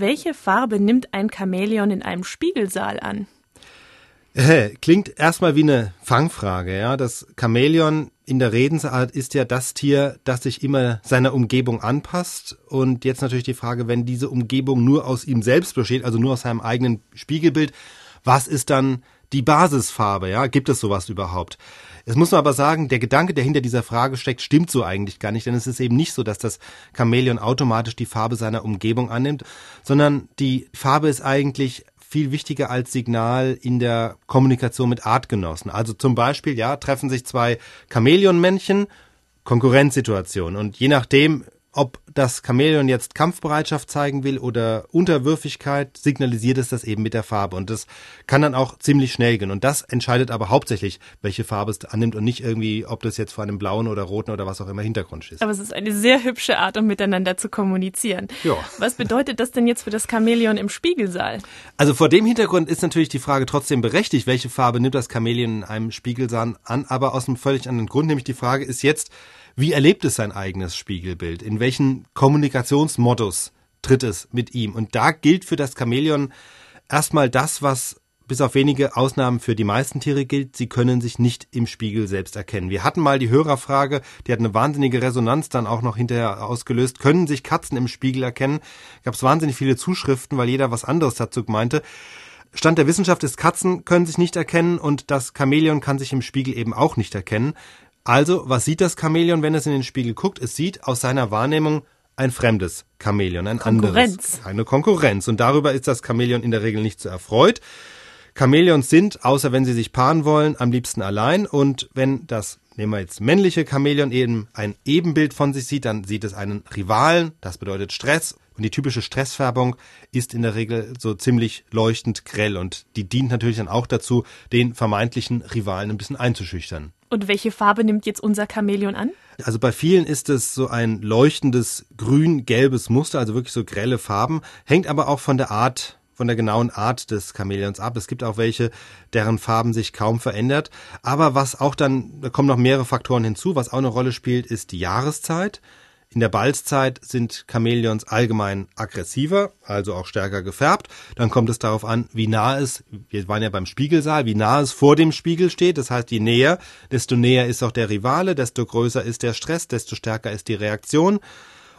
welche Farbe nimmt ein Chamäleon in einem Spiegelsaal an? Klingt erstmal wie eine Fangfrage, ja. Das Chamäleon in der Redensart ist ja das Tier, das sich immer seiner Umgebung anpasst. Und jetzt natürlich die Frage, wenn diese Umgebung nur aus ihm selbst besteht, also nur aus seinem eigenen Spiegelbild, was ist dann die Basisfarbe, ja? Gibt es sowas überhaupt? Es muss man aber sagen, der Gedanke, der hinter dieser Frage steckt, stimmt so eigentlich gar nicht, denn es ist eben nicht so, dass das Chamäleon automatisch die Farbe seiner Umgebung annimmt, sondern die Farbe ist eigentlich viel wichtiger als Signal in der Kommunikation mit Artgenossen. Also zum Beispiel, ja, treffen sich zwei Chamäleonmännchen, Konkurrenzsituation. Und je nachdem, ob das Chamäleon jetzt Kampfbereitschaft zeigen will oder Unterwürfigkeit, signalisiert es das eben mit der Farbe. Und das kann dann auch ziemlich schnell gehen. Und das entscheidet aber hauptsächlich, welche Farbe es annimmt und nicht irgendwie, ob das jetzt vor einem blauen oder roten oder was auch immer Hintergrund ist. Aber es ist eine sehr hübsche Art, um miteinander zu kommunizieren. Ja. Was bedeutet das denn jetzt für das Chamäleon im Spiegelsaal? Also vor dem Hintergrund ist natürlich die Frage trotzdem berechtigt, welche Farbe nimmt das Chamäleon in einem Spiegelsaal an, aber aus einem völlig anderen Grund. Nämlich die Frage ist jetzt, wie erlebt es sein eigenes Spiegelbild? In welchen Kommunikationsmodus tritt es mit ihm? Und da gilt für das Chamäleon erstmal das, was bis auf wenige Ausnahmen für die meisten Tiere gilt, sie können sich nicht im Spiegel selbst erkennen. Wir hatten mal die Hörerfrage, die hat eine wahnsinnige Resonanz dann auch noch hinterher ausgelöst. Können sich Katzen im Spiegel erkennen? Gab es wahnsinnig viele Zuschriften, weil jeder was anderes dazu meinte. Stand der Wissenschaft ist, Katzen können sich nicht erkennen und das Chamäleon kann sich im Spiegel eben auch nicht erkennen. Also, was sieht das Chamäleon, wenn es in den Spiegel guckt? Es sieht aus seiner Wahrnehmung ein fremdes Chamäleon, ein Konkurrenz. anderes. Eine Konkurrenz. Und darüber ist das Chamäleon in der Regel nicht so erfreut. Chamäleons sind, außer wenn sie sich paaren wollen, am liebsten allein. Und wenn das, nehmen wir jetzt männliche Chamäleon eben ein Ebenbild von sich sieht, dann sieht es einen Rivalen. Das bedeutet Stress. Und die typische Stressfärbung ist in der Regel so ziemlich leuchtend grell. Und die dient natürlich dann auch dazu, den vermeintlichen Rivalen ein bisschen einzuschüchtern. Und welche Farbe nimmt jetzt unser Chamäleon an? Also bei vielen ist es so ein leuchtendes grün-gelbes Muster, also wirklich so grelle Farben, hängt aber auch von der Art, von der genauen Art des Chamäleons ab. Es gibt auch welche, deren Farben sich kaum verändert. Aber was auch dann, da kommen noch mehrere Faktoren hinzu, was auch eine Rolle spielt, ist die Jahreszeit. In der Balzzeit sind Chamäleons allgemein aggressiver, also auch stärker gefärbt. Dann kommt es darauf an, wie nah es, wir waren ja beim Spiegelsaal, wie nah es vor dem Spiegel steht. Das heißt, je näher, desto näher ist auch der Rivale, desto größer ist der Stress, desto stärker ist die Reaktion.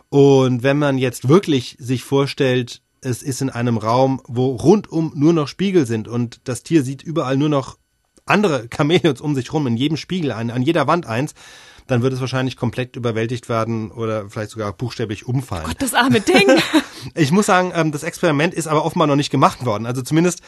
Und wenn man jetzt wirklich sich vorstellt, es ist in einem Raum, wo rundum nur noch Spiegel sind und das Tier sieht überall nur noch andere Chamäleons um sich rum, in jedem Spiegel, an, an jeder Wand eins, dann wird es wahrscheinlich komplett überwältigt werden oder vielleicht sogar buchstäblich umfallen. Gott, das arme Ding. ich muss sagen, ähm, das Experiment ist aber offenbar noch nicht gemacht worden. Also zumindest,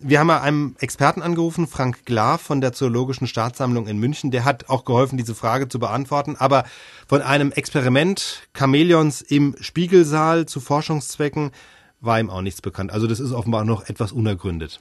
wir haben ja einem Experten angerufen, Frank Glar von der Zoologischen Staatssammlung in München. Der hat auch geholfen, diese Frage zu beantworten. Aber von einem Experiment Chamäleons im Spiegelsaal zu Forschungszwecken war ihm auch nichts bekannt. Also das ist offenbar noch etwas unergründet.